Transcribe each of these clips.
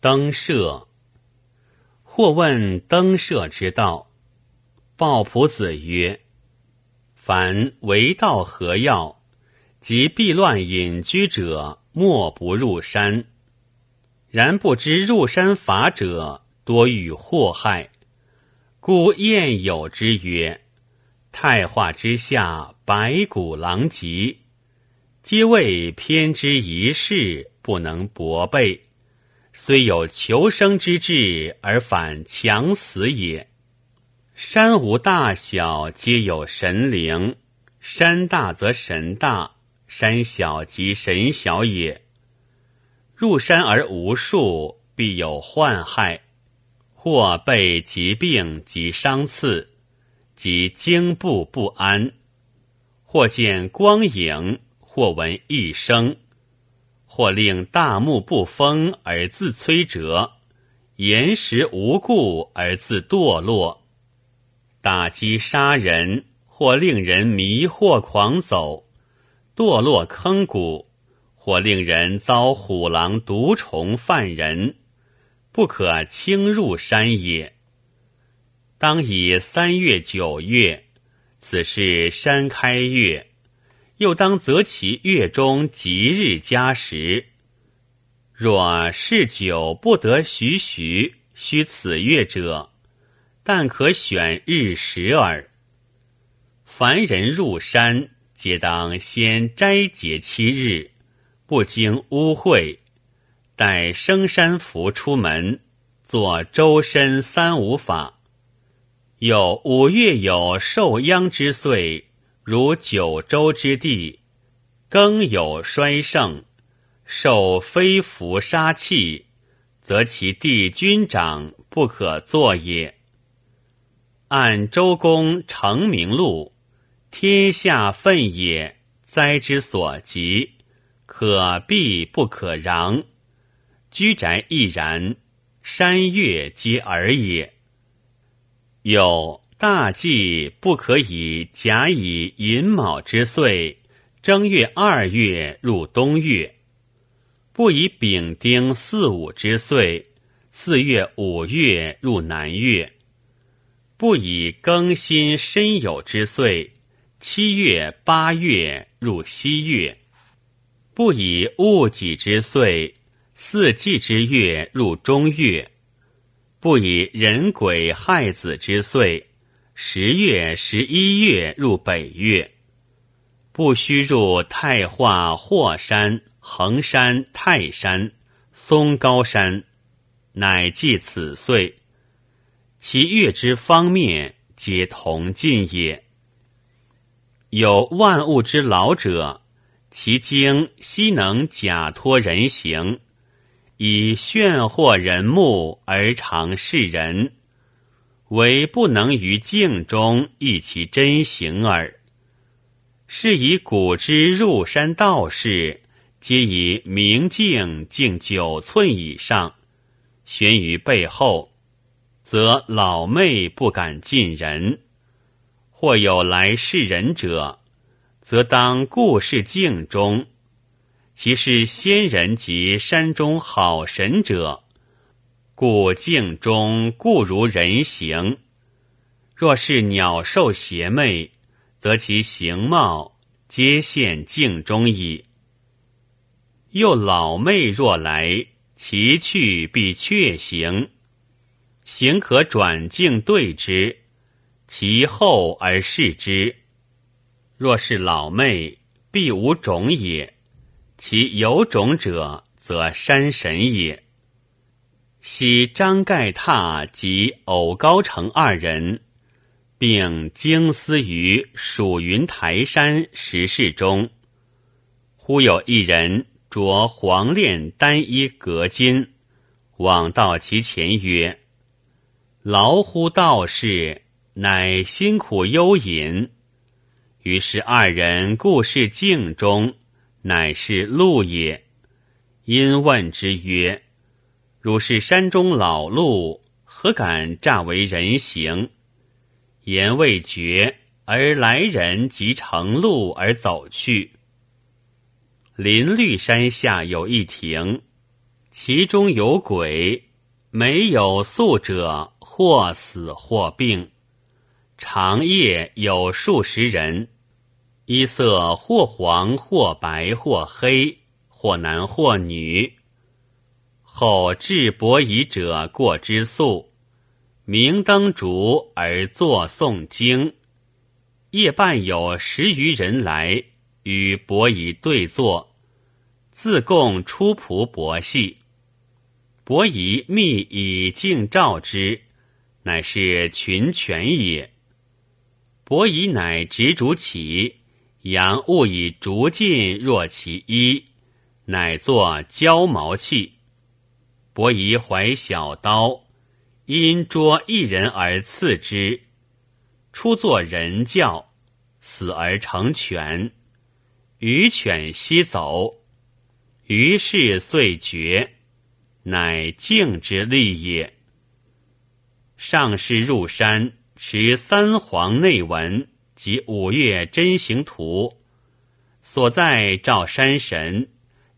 登舍。或问登舍之道，鲍仆子曰：“凡为道何要？及避乱隐居者，莫不入山。然不知入山法者，多遇祸害。故谚有之曰：‘太化之下，百谷狼藉。’皆谓偏之一事，不能薄备。”虽有求生之志，而反强死也。山无大小，皆有神灵；山大则神大，山小即神小也。入山而无树，必有患害，或被疾病及伤刺，及惊怖不安；或见光影，或闻异声。或令大木不丰而自摧折，岩石无故而自堕落，打击杀人，或令人迷惑狂走，堕落坑谷，或令人遭虎狼毒虫犯人，不可轻入山也。当以三月九月，此是山开月。又当择其月中吉日佳时。若是久不得徐徐，须此月者，但可选日时耳。凡人入山，皆当先斋节七日，不经污秽，待升山符出门，作周身三五法。有五月有受殃之岁。如九州之地，更有衰盛，受非福杀气，则其地君长不可作也。按周公成名录，天下愤也，灾之所及，可避不可攘。居宅亦然，山岳皆尔也。有。大忌不可以甲乙寅卯之岁，正月二月入冬月；不以丙丁四五之岁，四月五月入南月；不以庚辛申酉之岁，七月八月入西月；不以戊己之岁，四季之月入中月；不以壬癸亥子之岁。十月、十一月入北岳，不须入太化、霍山、衡山、泰山、嵩高山，乃记此岁。其月之方面，皆同尽也。有万物之老者，其精悉能假托人形，以炫惑人目而常示人。唯不能于境中忆其真形耳。是以古之入山道士，皆以明镜镜九寸以上，悬于背后，则老妹不敢近人；或有来世人者，则当故视镜中。其是仙人及山中好神者。故镜中固如人形，若是鸟兽邪魅，则其形貌皆现镜中矣。又老魅若来，其去必确形，形可转镜对之，其后而视之。若是老魅，必无种也；其有种者，则山神也。昔张盖榻及偶高成二人，并经思于蜀云台山石室中，忽有一人着黄链单衣革巾，往到其前曰：“劳乎道士，乃辛苦幽隐。”于是二人故事镜中，乃是路也。因问之曰。汝是山中老鹿，何敢诈为人形？言未绝，而来人即乘鹿而走去。林绿山下有一亭，其中有鬼，没有宿者，或死或病。长夜有数十人，衣色或黄或白或黑，或男或女。后至伯夷者过之宿，明灯烛而作诵经。夜半有十余人来与伯夷对坐，自贡出仆伯戏。伯夷密以镜照之，乃是群犬也。伯夷乃执烛起，扬物以竹尽若其衣，乃作焦毛器。伯夷怀小刀，因捉一人而刺之，初作人教，死而成犬。余犬西走，于是遂绝，乃敬之力也。上士入山，持三皇内文及五岳真行图，所在照山神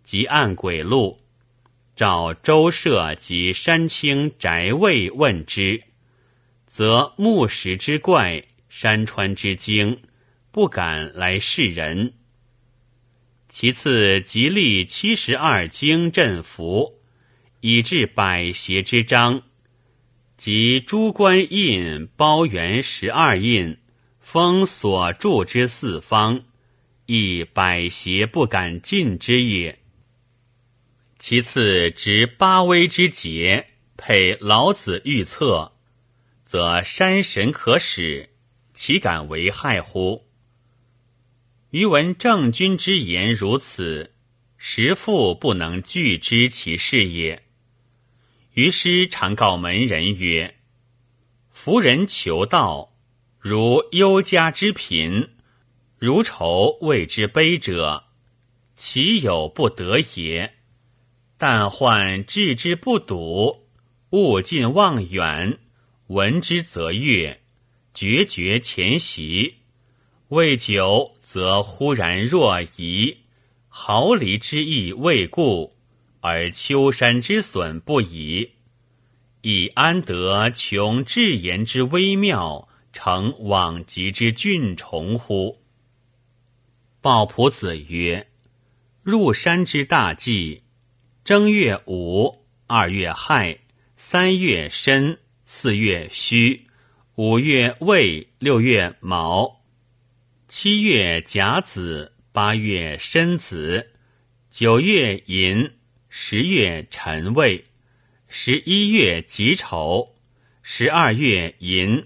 及按鬼路。召周舍及山清宅卫问之，则木石之怪，山川之精，不敢来示人。其次，即立七十二经镇符，以至百邪之章，及诸官印包圆十二印，封所住之四方，亦百邪不敢进之也。其次，执八威之节，配老子预测，则山神可使，岂敢为害乎？余闻郑君之言如此，实复不能拒之其事也。于师常告门人曰：“夫人求道，如忧家之贫，如愁为之悲者，其有不得也？”但患置之不睹，物近望远，闻之则悦，决绝前习。未久，则忽然若疑，毫厘之意未固，而丘山之损不已。以安得穷至言之微妙，成往极之峻崇乎？鲍仆子曰：“入山之大忌。”正月五，二月亥，三月申，四月戌，五月未，六月卯，七月甲子，八月申子，九月寅，十月辰未，十一月己丑，十二月寅。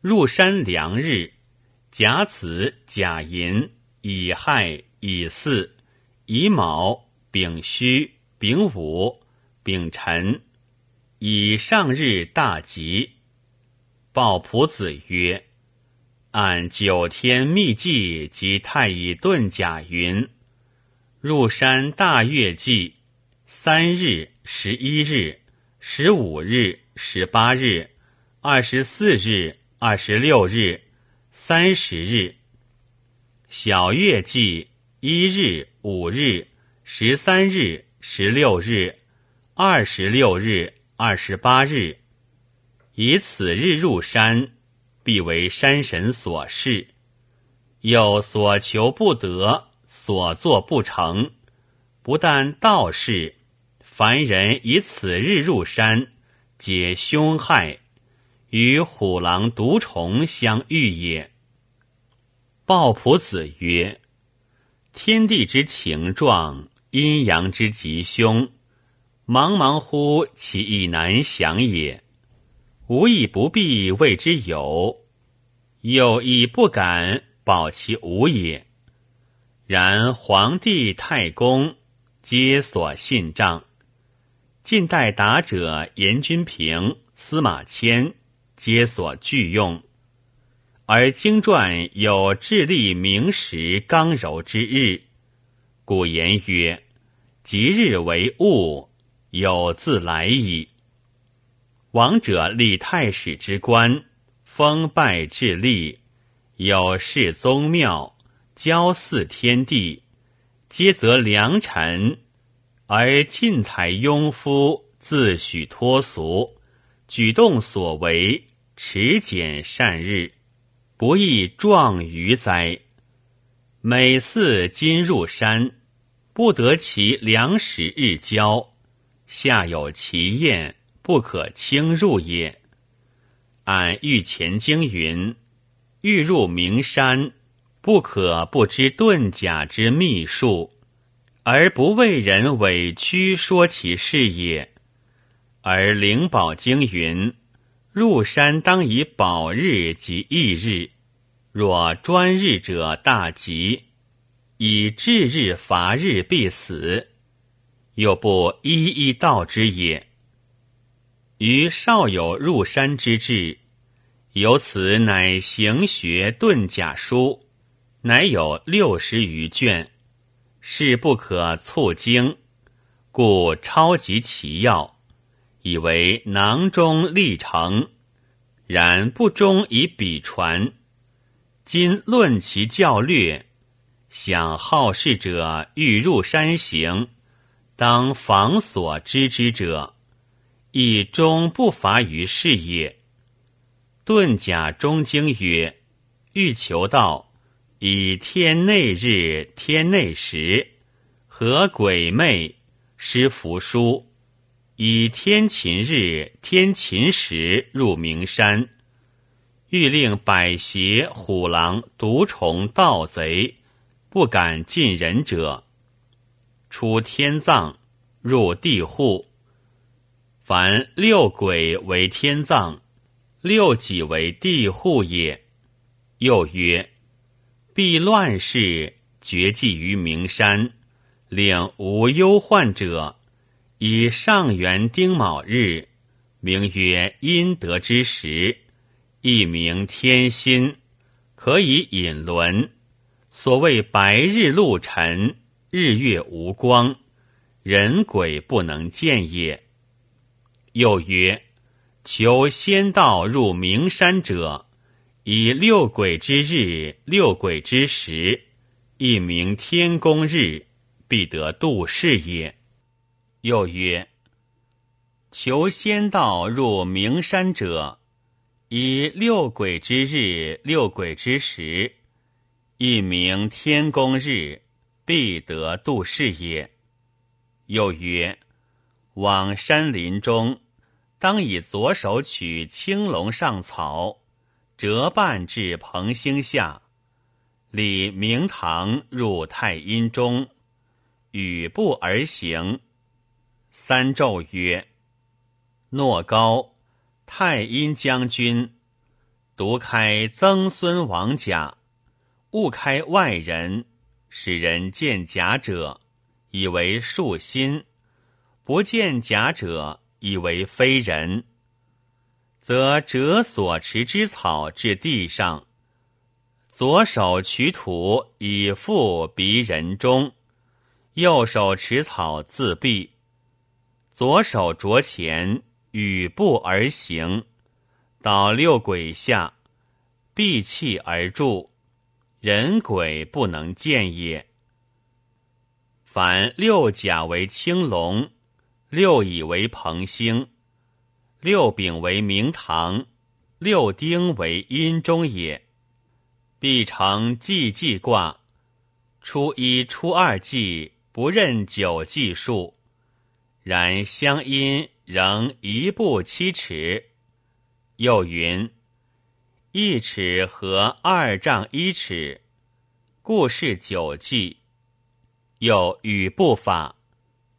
入山良日：甲子、甲寅、乙亥、乙巳、乙卯。丙戌、丙午、丙辰，以上日大吉。鲍仆子曰：“按九天秘记及太乙遁甲云，入山大月季，三日、十一日、十五日、十八日、二十四日、二十六日、三十日；小月季，一日、五日。”十三日、十六日、二十六日、二十八日，以此日入山，必为山神所示。又所求不得，所作不成。不但道士，凡人以此日入山，皆凶害，与虎狼毒虫相遇也。鲍仆子曰：“天地之情状。”阴阳之吉凶，茫茫乎其意难详也。无以不必谓之有，有亦不敢保其无也。然皇帝、太公皆所信仗，近代达者严君平、司马迁皆所具用，而经传有智力明实刚柔之日。古言曰：“吉日为物，有自来矣。”王者立太史之官，封拜智力，有事宗庙，交祀天地，皆择良辰，而尽才庸夫，自诩脱俗，举动所为，持简善日，不亦壮于哉？每似今入山，不得其粮食日交，下有其宴，不可轻入也。按御前经云：欲入名山，不可不知遁甲之秘术。而不为人委屈说其事也。而灵宝经云：入山当以宝日及翌日，若专日者大吉，以至日伐日必死。又不一一道之也。于少有入山之志，由此乃行学遁甲书，乃有六十余卷。是不可促经，故超及其要，以为囊中立成。然不忠以笔传。今论其教略，想好事者欲入山行，当防所知之者，亦终不乏于是也。遁甲中经曰：欲求道。以天内日、天内时，和鬼魅施符书；以天秦日、天秦时入名山，欲令百邪、虎狼、毒虫、盗贼不敢近人者，出天葬，入地户。凡六鬼为天葬，六己为地户也。又曰。必乱世，绝迹于名山，令无忧患者。以上元丁卯日，名曰阴德之时，亦名天心，可以引轮。所谓白日露沉，日月无光，人鬼不能见也。又曰：求仙道入名山者。以六鬼之日，六鬼之时，一名天公日，必得度世也。又曰：求仙道入名山者，以六鬼之日，六鬼之时，一名天公日，必得度世也。又曰：往山林中，当以左手取青龙上草。折半至蓬星下，礼明堂入太阴中，与步而行。三咒曰：“诺高太阴将军，独开曾孙王甲，勿开外人。使人见甲者，以为树心；不见甲者，以为非人。”则折所持之草至地上，左手取土以覆鼻人中，右手持草自毙。左手着前与步而行，到六鬼下，闭气而住，人鬼不能见也。凡六甲为青龙，六乙为鹏星。六丙为明堂，六丁为阴中也。必成季季卦，初一、初二季不认九季数，然相阴仍一步七尺。又云：一尺和二丈一尺，故是九季。又与步法，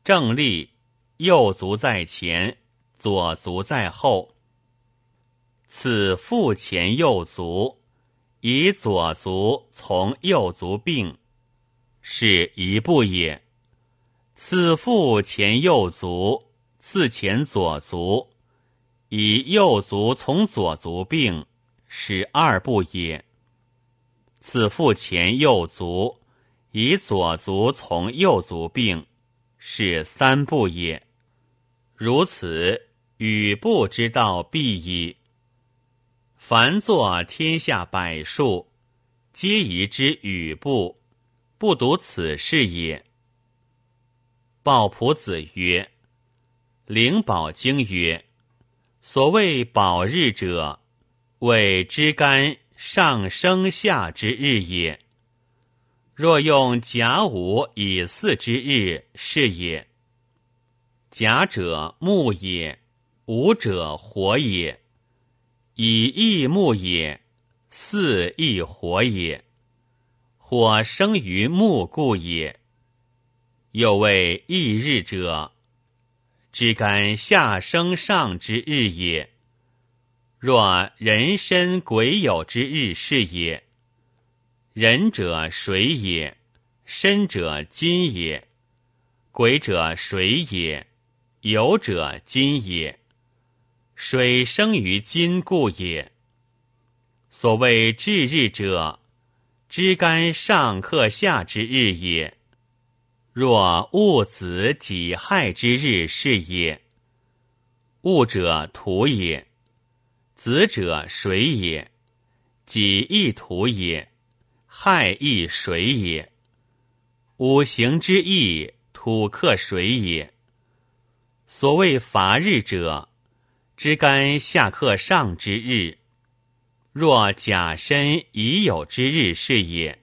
正立，右足在前。左足在后，此腹前右足，以左足从右足并，是一步也。此腹前右足，次前左足，以右足从左足并，是二步也。此腹前右足，以左足从右足并，是三步也。如此。与不知道必矣。凡作天下百术，皆宜之与不，不独此事也。鲍仆子曰：“灵宝经曰：所谓宝日者，谓枝干上升下之日也。若用甲午以巳之日，是也。甲者木也，午者火也。以义木也，巳亦火也。火生于木故也。”又谓异日者，枝干下生上之日也。若人身鬼有之日是也。人者水也，身者金也，鬼者水也，有者金也。水生于金故也。所谓至日者，知干上克下之日也。若戊子己亥之日是也。戊者土也，子者水也，己亦土也，亥亦水也。五行之意，土克水也。所谓伐日者，枝干下克上之日。若甲申已有之日是也。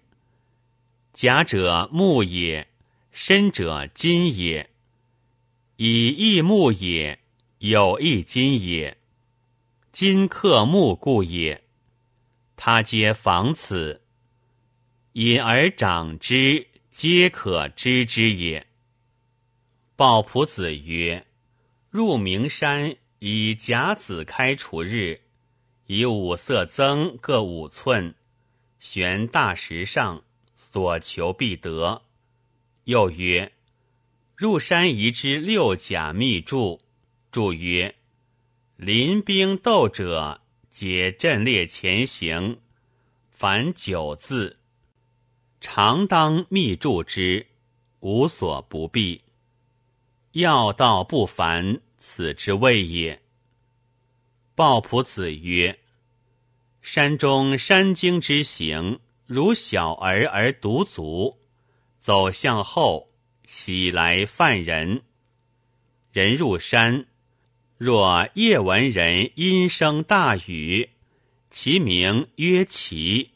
甲者木也。身者金也，以益木也，有益金也。金克木故也。他皆防此，隐而长之，皆可知之也。鲍仆子曰：“入名山，以甲子开除日，以五色增各五寸，悬大石上，所求必得。”又曰：“入山移之六甲密注，注曰：‘临兵斗者，皆阵列前行。’凡九字，常当密注之，无所不必。要道不凡，此之谓也。”鲍仆子曰：“山中山经之行，如小儿而独足。”走向后，喜来犯人。人入山，若夜闻人阴声大雨，其名曰奇，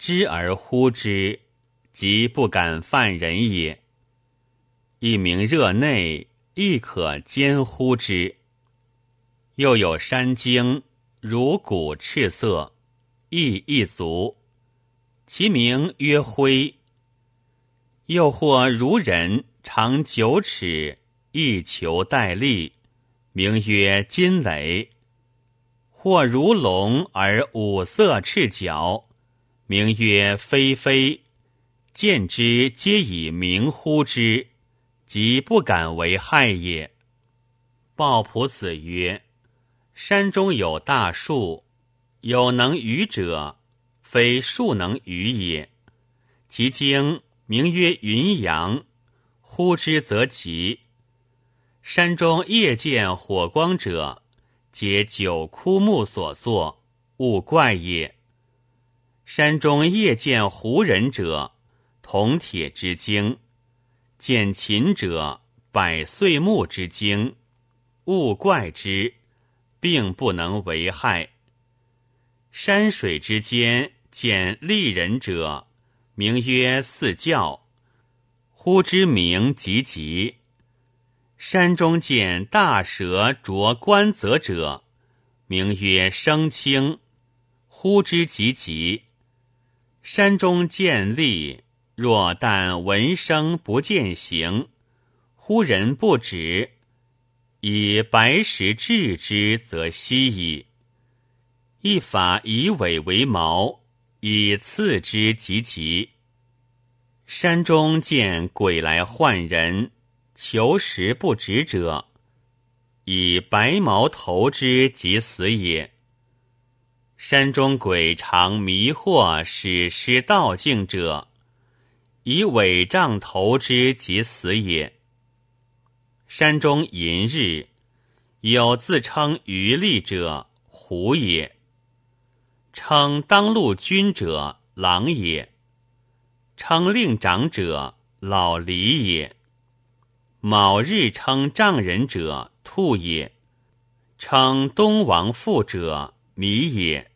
知而呼之，即不敢犯人也。一名热内，亦可兼呼之。又有山精，如骨赤色，亦一足，其名曰灰。又或如人长九尺，一球带立，名曰金雷；或如龙而五色赤角，名曰飞飞。见之皆以名呼之，即不敢为害也。鲍仆子曰：“山中有大树，有能渔者，非树能渔也。其经。”名曰云阳，呼之则急。山中夜见火光者，皆九枯木所作，勿怪也。山中夜见胡人者，铜铁之精；见秦者，百岁木之精，勿怪之，并不能为害。山水之间见利人者。名曰四教，呼之名急急。山中见大蛇着冠泽者，名曰生清，呼之急急。山中见利，若但闻声不见形，呼人不止，以白石置之，则息矣。一法以尾为矛。以刺之及其。山中见鬼来唤人，求食不止者，以白毛投之，即死也。山中鬼常迷惑使失道境者，以尾杖投之，即死也。山中寅日，有自称余力者，狐也。称当路军者，狼也；称令长者，老狸也。卯日称丈人者，兔也；称东王父者，弥也；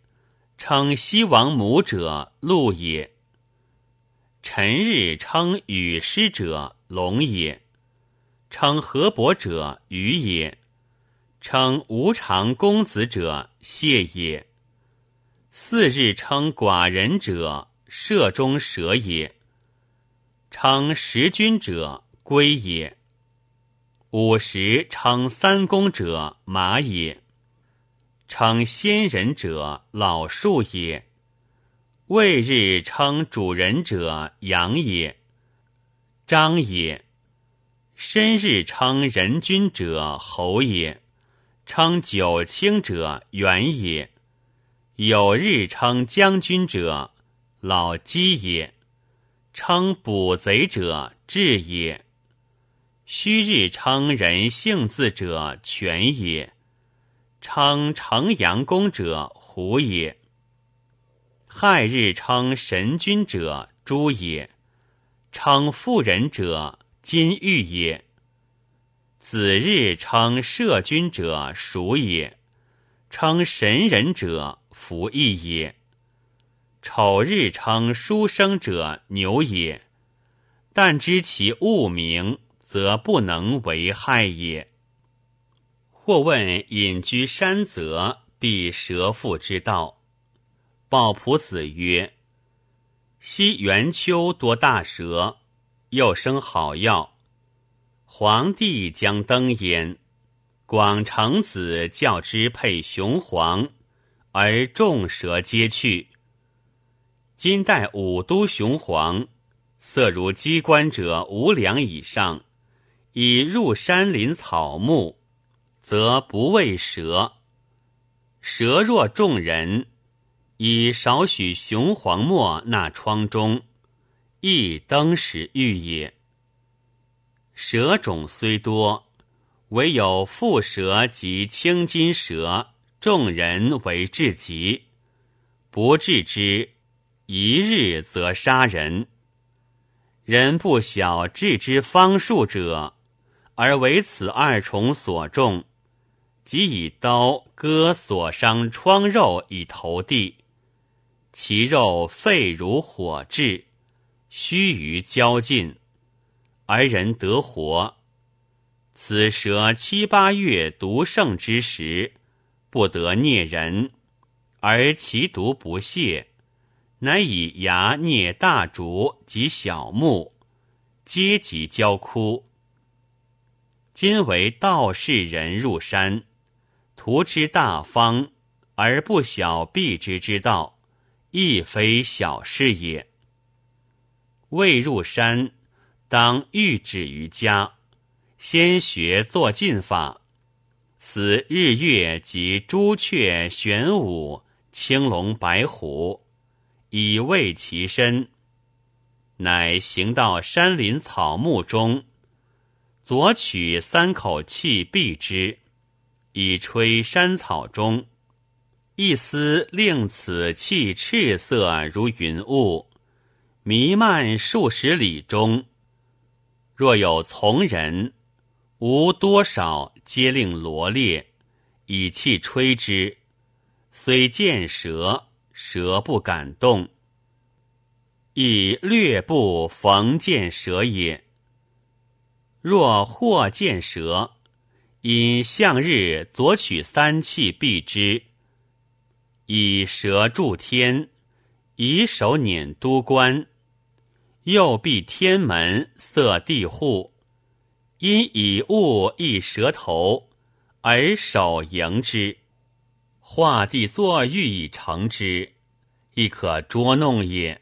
称西王母者，鹿也。辰日称羽师者，龙也；称河伯者，鱼也；称无常公子者，蟹也。四日称寡人者，射中蛇也；称食君者，龟也。五十称三公者，马也；称先人者，老树也。未日称主人者，阳也，张也；申日称人君者，侯也；称九卿者，元也；有日称将军者，老鸡也；称捕贼者，智也；虚日称人姓字者，权也；称城阳公者，虎也。亥日称神君者，朱也；称妇人者，金玉也。子日称摄君者，鼠也；称神人者，福义也。丑日称书生者，牛也。但知其物名，则不能为害也。或问隐居山泽，必蛇腹之道。鲍仆子曰：“昔元秋多大蛇，又生好药。皇帝将登焉，广成子教之配雄黄，而众蛇皆去。今代五都雄黄，色如鸡冠者无两以上，以入山林草木，则不畏蛇。蛇若众人。”以少许雄黄末纳窗中，亦登时遇也。蛇种虽多，唯有蝮蛇及青金蛇，众人为至极。不治之，一日则杀人。人不晓治之方术者，而为此二重所中，即以刀割所伤疮肉以投地。其肉沸如火炙，须臾焦尽，而人得活。此蛇七八月毒盛之时，不得啮人，而其毒不泄，乃以牙啮大竹及小木，皆即焦枯。今为道士人入山，图之大方，而不晓避之之道。亦非小事也。未入山，当欲止于家，先学坐进法，思日月及朱雀、玄武、青龙、白虎，以慰其身。乃行到山林草木中，左取三口气闭之，以吹山草中。一丝令此气赤色如云雾，弥漫数十里中。若有从人，无多少皆令罗列，以气吹之。虽见蛇，蛇不敢动。以略不逢见蛇也。若或见蛇，因向日左取三气避之。以蛇助天，以手捻都关，右闭天门，塞地户。因以物一蛇头，而手迎之，画地作玉以成之，亦可捉弄也。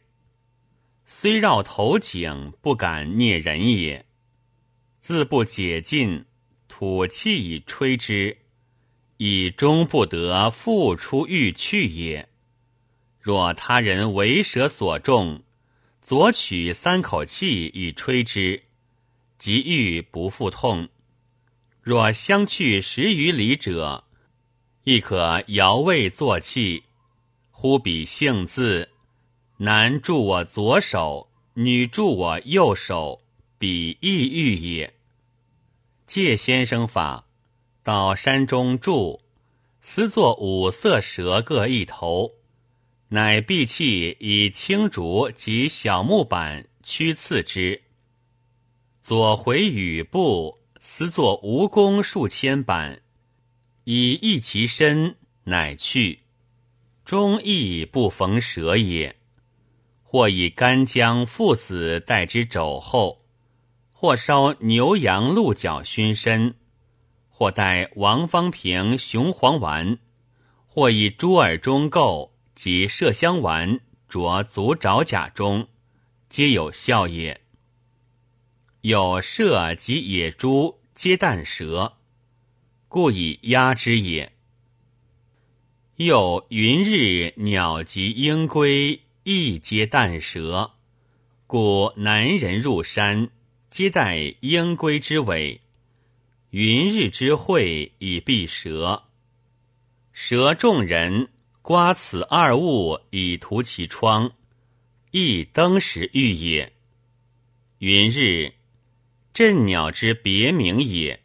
虽绕头颈，不敢啮人也。自不解禁，吐气以吹之。以终不得复出欲去也。若他人为蛇所中，左取三口气以吹之，即欲不复痛。若相去十余里者，亦可摇位作气。忽彼性字，男助我左手，女助我右手，彼亦欲也。借先生法，到山中住，私作五色蛇各一头，乃闭气以青竹及小木板驱刺之。左回羽部，私作蜈蚣数千板，以益其身，乃去。终亦不逢蛇也。或以干姜、附子代之肘后，或烧牛羊鹿角熏身，或代王方平雄黄丸，或以猪耳中垢及麝香丸着足爪甲中，皆有效也。有麝及野猪皆啖蛇，故以压之也。又云日鸟及鹰龟亦皆啖蛇，故南人入山皆待鹰龟之尾，云日之会以避蛇。蛇众人刮此二物以涂其疮，亦登时遇也。云日。镇鸟之别名也。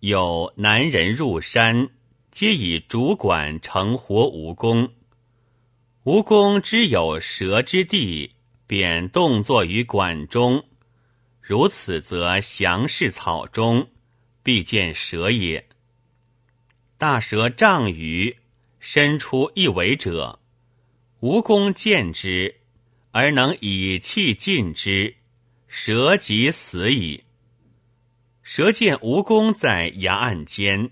有南人入山，皆以竹管成活蜈蚣。蜈蚣之有蛇之地，便动作于管中。如此，则详视草中，必见蛇也。大蛇丈余，伸出一尾者，蜈蚣见之，而能以气尽之。蛇即死矣。蛇见蜈蚣在崖岸间，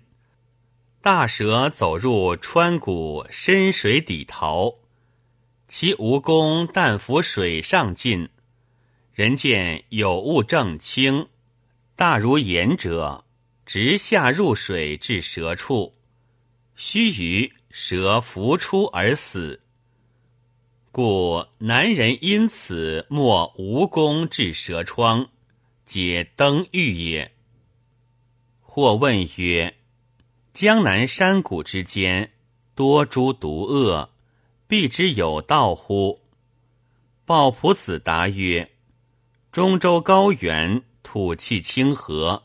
大蛇走入川谷深水底逃。其蜈蚣但浮水上进，人见有物正清，大如盐者，直下入水至蛇处。须臾，蛇浮出而死。故南人因此莫蜈蚣至蛇疮，皆登玉也。或问曰：江南山谷之间，多诸毒恶，必之有道乎？鲍朴子答曰：中州高原，土气清和，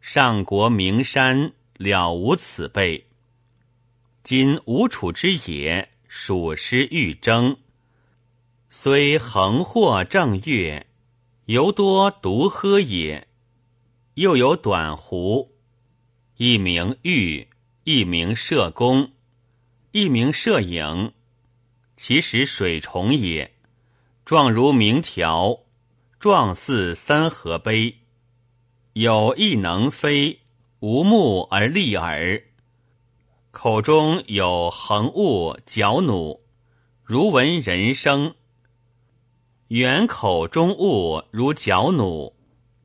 上国名山，了无此辈。今吴楚之野，属师欲征。虽横祸正月，犹多独喝也。又有短狐，一名玉，一名射弓，一名射影。其实水虫也，状如明条，状似三合杯。有亦能飞，无目而立耳，口中有横物嚼弩，如闻人声。圆口中物如角弩，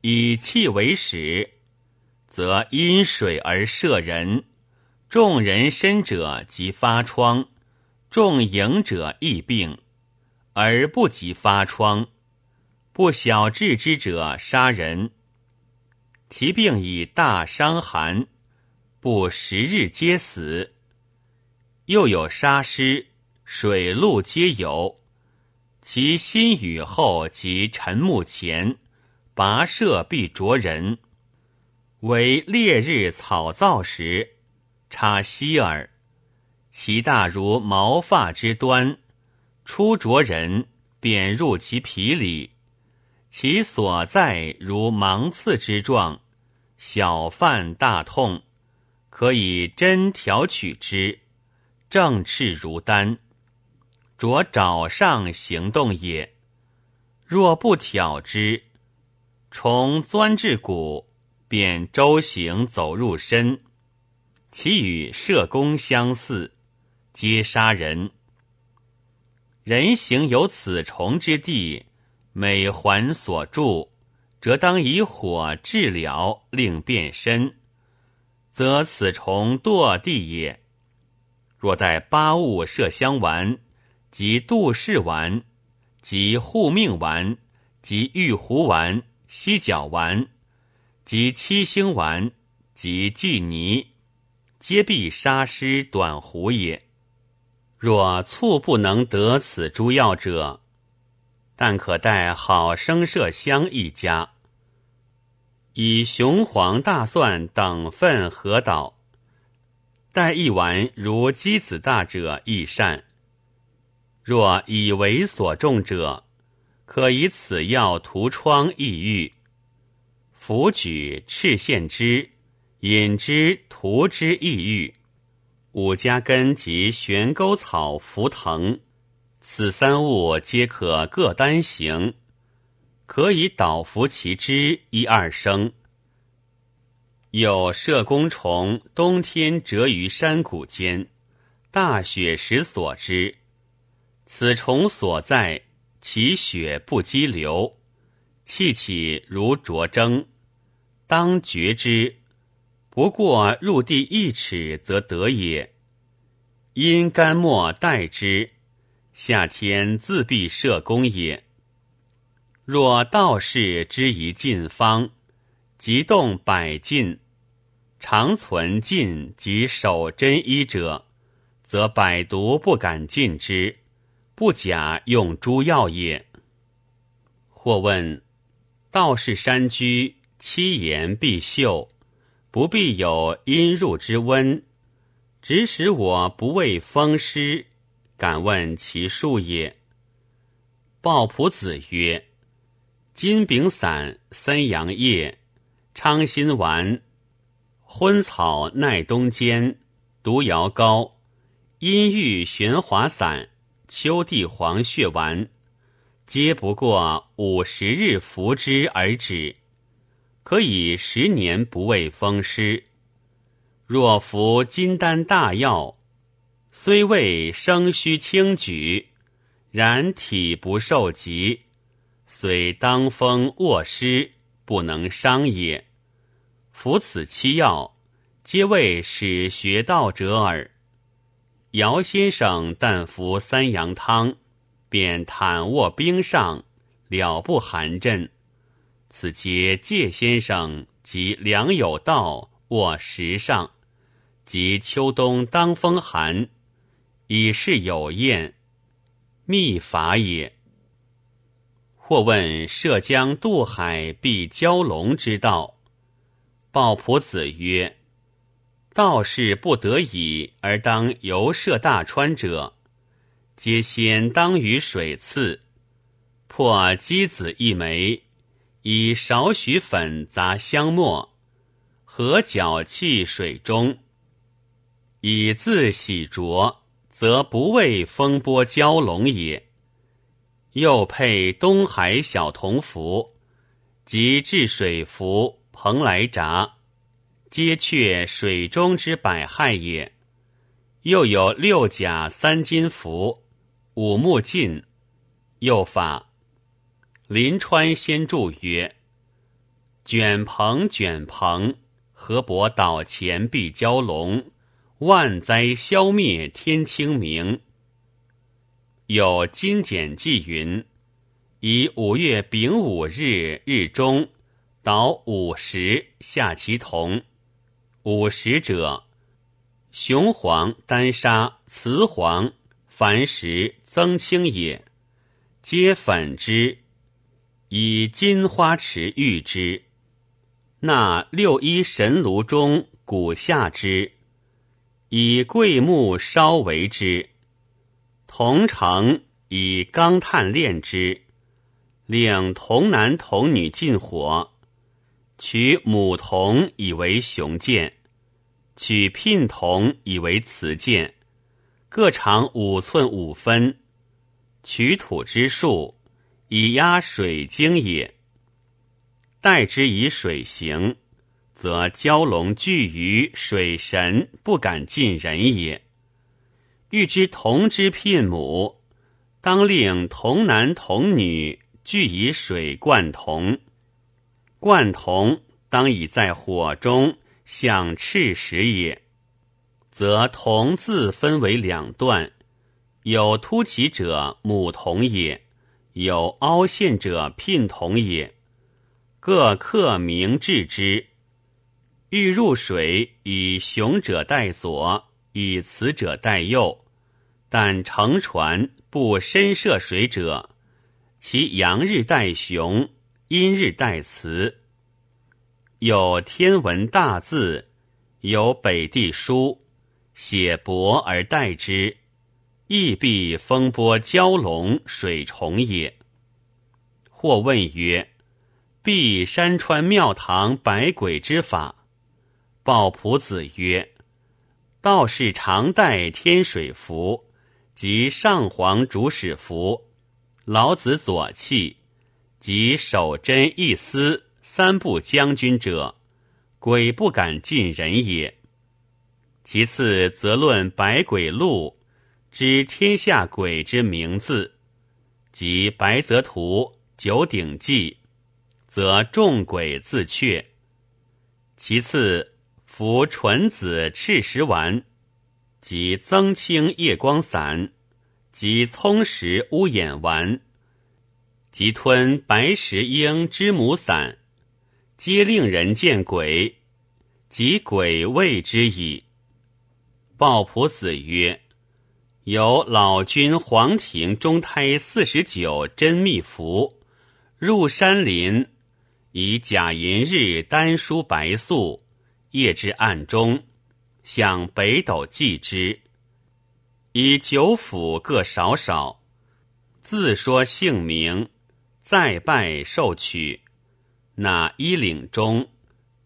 以气为始，则因水而射人。众人身者即发疮，众营者亦病，而不及发疮。不小治之者杀人，其病以大伤寒，不十日皆死。又有杀尸，水陆皆有。其心雨后及晨暮前，跋涉必着人；为烈日草燥时，插息耳。其大如毛发之端，出着人，便入其皮里。其所在如芒刺之状，小犯大痛，可以针挑取之，正赤如丹。着爪上行动也，若不挑之，虫钻至骨，便周行走入身。其与射弓相似，皆杀人。人行有此虫之地，每环所住，则当以火治疗，令变身，则此虫堕地也。若待八物麝香丸。及杜氏丸，及护命丸，及玉壶丸、犀角丸，及七星丸，及巨泥，皆必杀尸短壶也。若促不能得此诸药者，但可待好生麝香一家。以雄黄、大蒜等分合捣。待一丸如鸡子大者亦善。若以为所中者，可以此药涂疮抑郁。服举赤线之，饮之涂之抑郁。五加根及悬钩草浮藤，此三物皆可各单行，可以捣服其汁一二升。有射弓虫，冬天蛰于山谷间，大雪时所之。此虫所在，其血不激流，气起如灼蒸，当绝之。不过入地一尺，则得也。因干末待之，夏天自必射功也。若道士之一进方，即动百进，常存进及守真医者，则百毒不敢进之，不假用诸药也。或问道士山居，七言必秀。不必有阴入之温，只使我不畏风湿。敢问其数也？鲍仆子曰：金饼散、三阳液、昌心丸、昏草耐冬煎、毒瑶膏、阴郁玄华散、秋地黄血丸，皆不过五十日服之而止。可以十年不畏风湿。若服金丹大药，虽未生虚轻举，然体不受疾，虽当风卧湿，不能伤也。服此七药，皆为使学道者耳。姚先生但服三阳汤，便坦卧冰上，了不寒阵。此皆介先生及梁有道卧石上，及秋冬当风寒，以是有验，秘法也。或问涉江渡海必蛟龙之道，鲍仆子曰：道士不得已而当游涉大川者，皆先当于水刺，破鸡子一枚。以少许粉杂香末，合搅气水中，以自洗濯，则不畏风波蛟龙也。又配东海小铜符，及治水符、蓬莱札，皆却水中之百害也。又有六甲三金符、五木尽，又法。临川先注曰：“卷蓬卷蓬，河伯岛前必蛟龙，万灾消灭天清明。”有金简记云：“以五月丙午日日中，捣五十下其铜。五十者，雄黄、丹砂、雌黄、矾石、增青也，皆粉之。”以金花池喻之，那六一神炉中鼓下之，以桂木烧为之，铜城以钢炭炼之，令童男童女进火，取母铜以为雄剑，取聘铜以为雌剑，各长五寸五分，取土之术。以压水晶也，待之以水行，则蛟龙惧于水神，不敢近人也。欲知童之聘母，当令童男童女俱以水灌童，灌童当以在火中向赤时也，则童自分为两段，有凸起者母同也。有凹陷者聘同也，各刻名治之。欲入水，以雄者带左，以雌者带右。但乘船不深涉水者，其阳日带雄，因日代词。有天文大字，有北地书，写帛而代之，亦必风波蛟龙水虫也。或问曰：“必山川庙堂百鬼之法？”抱朴子曰：“道士常戴天水符，及上皇主使符，老子左契，及守贞一司。”三部将军者，鬼不敢近人也。其次，则论百鬼录，知天下鬼之名字，即白泽图、九鼎记，则众鬼自却。其次，服纯子赤石丸，即增清夜光散，即葱石乌眼丸，即吞白石英之母散。皆令人见鬼，即鬼谓之矣。鲍仆子曰：“有老君黄庭中胎四十九真密符，入山林，以假寅日丹书白素，夜至暗中，向北斗祭之，以九府各少少，自说姓名，再拜受取。”那衣领中，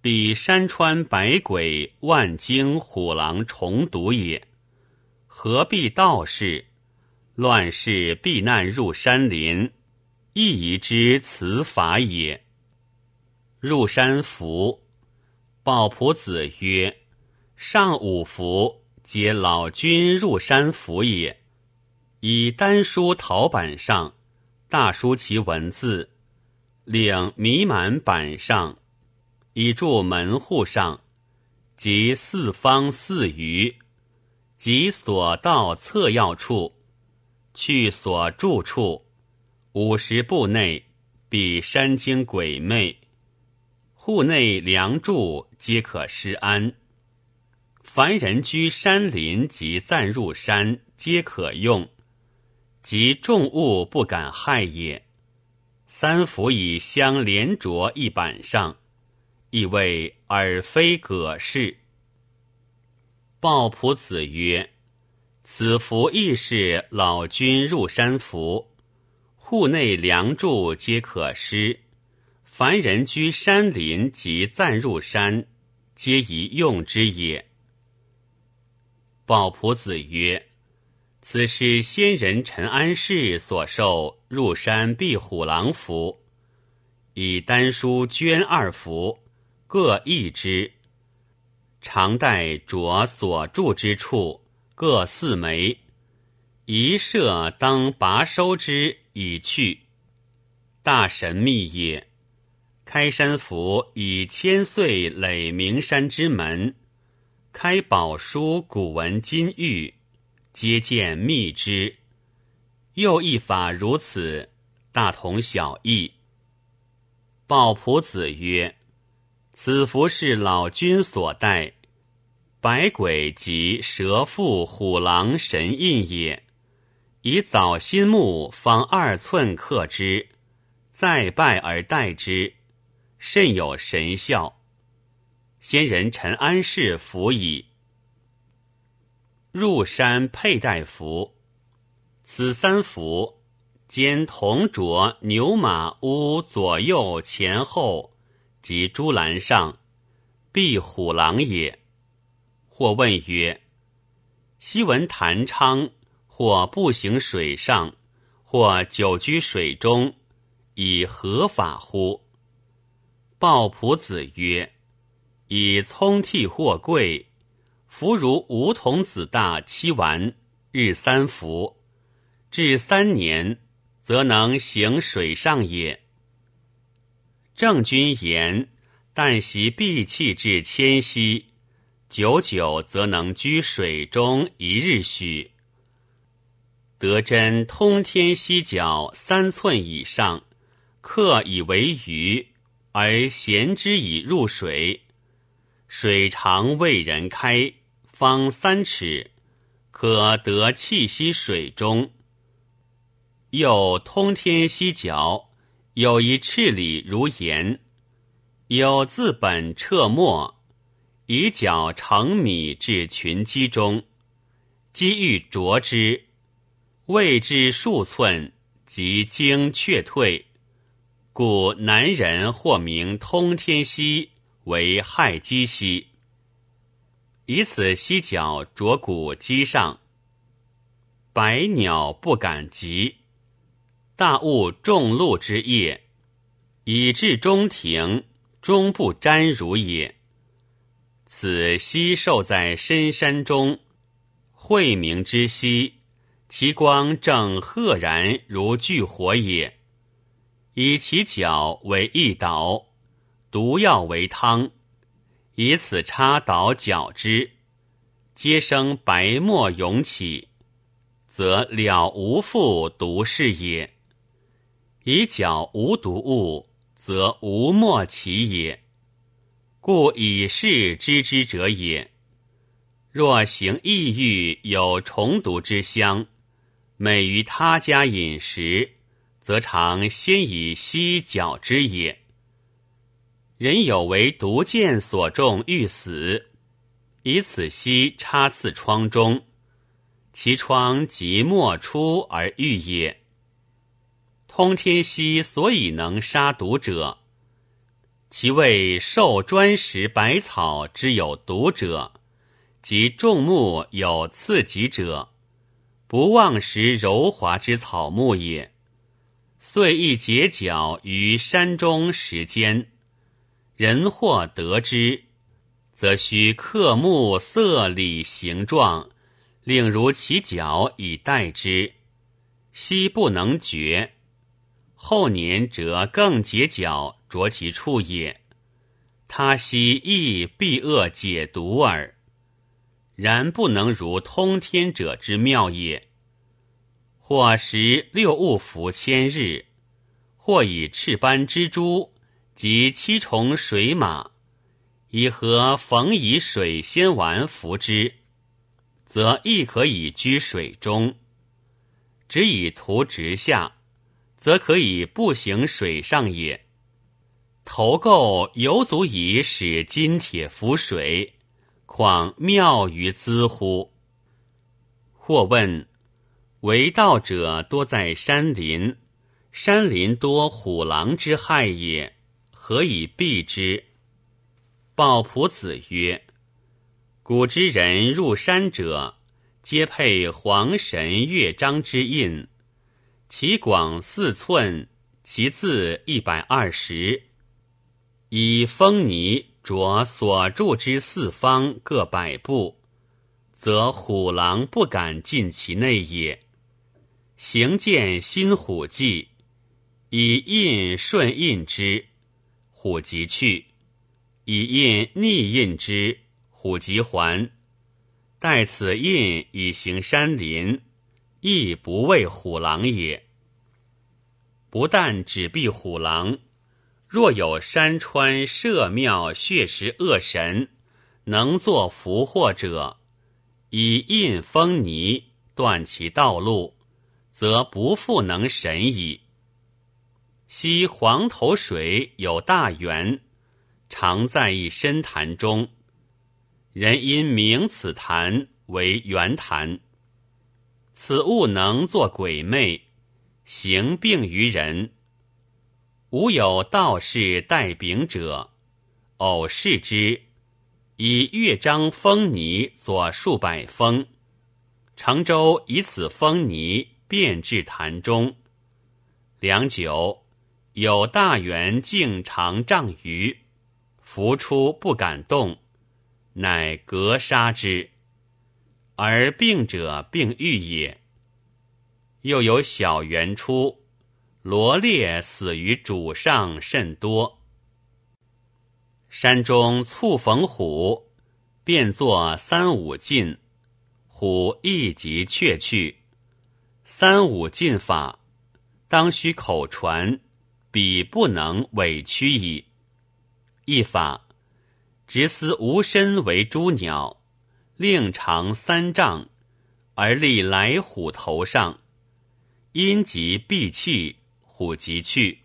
比山川百鬼万惊虎狼重毒也。何必道士？乱世避难入山林，亦宜之此法也。入山符，鲍仆子曰：“上五符，皆老君入山符也。以丹书陶板上，大书其文字。”领弥满板上，以住门户上，及四方四隅，及所到侧要处，去所住处，五十步内，比山精鬼魅，户内梁柱皆可施安。凡人居山林及暂入山，皆可用，及众物不敢害也。三符以相连着一板上，亦谓尔非葛氏。鲍仆子曰：“此符亦是老君入山符，户内梁柱皆可施。凡人居山林及暂入山，皆宜用之也。”鲍仆子曰。此是先人陈安世所受入山避虎狼符，以丹书绢二符，各一之。常带着所住之处各四枚，一射当拔收之以去。大神秘也。开山符以千岁垒名山之门，开宝书古文金玉。皆见密之，又一法如此，大同小异。鲍仆子曰：“此符是老君所带，百鬼及蛇腹虎狼神印也。以枣心木方二寸刻之，再拜而代之，甚有神效。先人陈安氏服矣。”入山佩戴符，此三符兼铜镯、牛马屋左右前后及朱栏上，必虎狼也。或问曰：昔闻谭昌或步行水上，或久居水中，以何法乎？鲍朴子曰：以葱替货贵。服如梧桐子大七丸，日三服，至三年，则能行水上也。郑君言：但习闭气至千溪，久久则能居水中一日许。得真通天犀角三寸以上，刻以为鱼，而衔之以入水，水常为人开。方三尺，可得气息水中。又通天犀角，有一赤里如盐，有自本彻末，以角成米至群鸡中，鸡欲啄之，未至数寸，即惊却退。故南人或名通天犀为害鸡犀，以此犀角啄骨击上，百鸟不敢及。大雾众鹿之夜，以至中庭，终不沾如也。此犀兽在深山中，晦明之息，其光正赫然如炬火也。以其角为一捣，毒药为汤，以此插捣搅之，皆生白沫涌起，则了无复毒是也。以搅无毒物，则无沫起也。故以是知之者也。若行异域有虫毒之香，每于他家饮食。则常先以犀角之也。人有为毒箭所中欲死，以此犀插刺疮中，其疮即莫出而愈也。通天犀所以能杀毒者，其为受专食百草之有毒者，及众木有刺疾者，不忘食柔滑之草木也。遂一结角于山中时间，人或得之，则须刻木色理形状，令如其角以待之。昔不能绝，后年则更结角着其处也。他昔亦必恶解毒耳，然不能如通天者之妙也。或食六物服千日，或以赤斑蜘蛛及七重水马，以和逢以水仙丸服之，则亦可以居水中；只以图直下，则可以步行水上也。头垢犹足以使金铁浮水，况妙于兹乎？或问。为道者多在山林，山林多虎狼之害也，何以避之？鲍仆子曰：“古之人入山者，皆佩黄神乐章之印，其广四寸，其字一百二十，以风泥着所住之四方各百步，则虎狼不敢进其内也。”行见新虎迹，以印顺印之，虎即去；以印逆印之，虎即还。待此印以行山林，亦不畏虎狼也。不但只避虎狼，若有山川社庙血食恶神，能作福祸者，以印封泥，断其道路。则不复能神矣。昔黄头水有大源，常在一深潭中，人因名此潭为圆潭。此物能作鬼魅，行病于人。吾有道士带柄者，偶视之，以乐章封泥左数百封，成舟以此封泥。便至潭中，良久，有大圆径长丈余，浮出不敢动，乃格杀之。而病者病愈也。又有小圆出，罗列死于主上甚多。山中猝逢虎，便作三五进，虎一即却去。三五进法，当须口传，彼不能委屈矣。一法，直思无身为诸鸟，令长三丈，而立来虎头上，因即闭气，虎即去。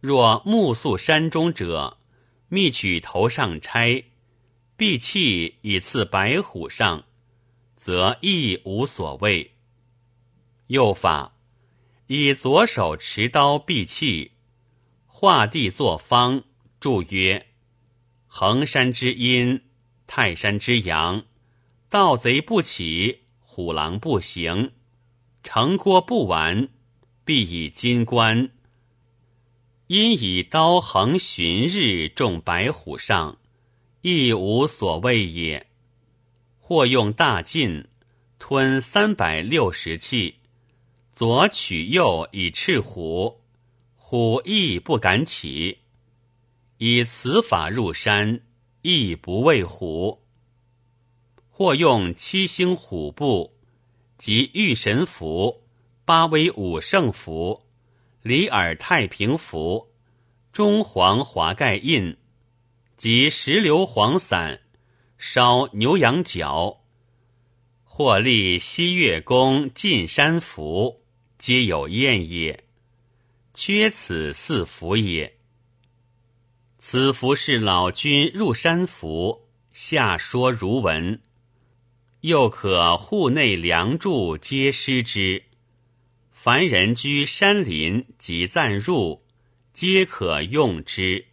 若目宿山中者，密取头上钗，闭气以刺白虎上，则亦无所谓。又法以左手持刀闭气，画地作方，注曰：“衡山之阴，泰山之阳，盗贼不起，虎狼不行，城郭不完，必以金冠。”因以刀横旬日中白虎上，亦无所谓也。或用大劲，吞三百六十气，左取右以赤虎，虎亦不敢起。以此法入山，亦不畏虎。或用七星虎步，及御神符、八威武圣符。里尔太平符、中黄华盖印及石榴黄伞，烧牛羊角，或立西岳宫进山符，皆有验也。缺此四福也。此福是老君入山福，下说如文，又可户内梁柱皆施之。凡人居山林及暂入，皆可用之。